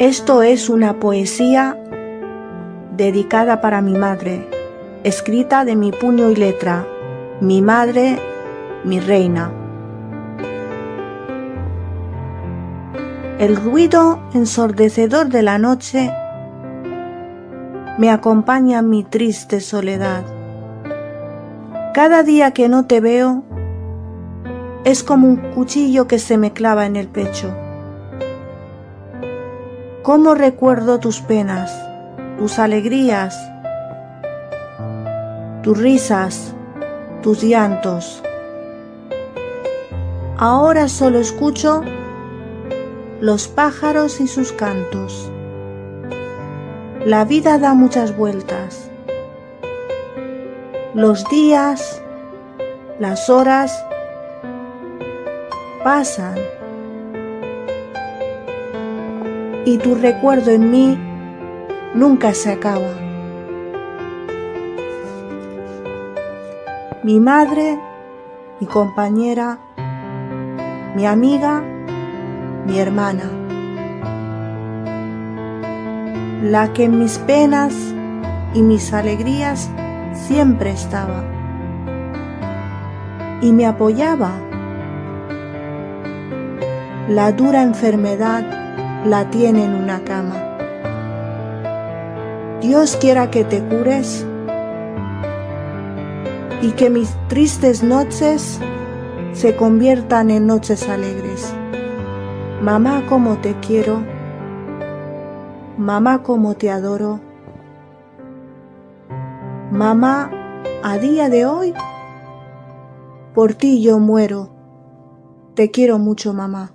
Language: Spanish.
Esto es una poesía dedicada para mi madre, escrita de mi puño y letra, mi madre, mi reina. El ruido ensordecedor de la noche me acompaña mi triste soledad. Cada día que no te veo es como un cuchillo que se me clava en el pecho. ¿Cómo recuerdo tus penas, tus alegrías, tus risas, tus llantos? Ahora solo escucho los pájaros y sus cantos. La vida da muchas vueltas. Los días, las horas pasan y tu recuerdo en mí nunca se acaba. Mi madre, mi compañera, mi amiga, mi hermana, la que en mis penas y mis alegrías siempre estaba y me apoyaba. La dura enfermedad la tiene en una cama. Dios quiera que te cures y que mis tristes noches se conviertan en noches alegres. Mamá, como te quiero. Mamá, como te adoro. Mamá, a día de hoy, por ti yo muero. Te quiero mucho, mamá.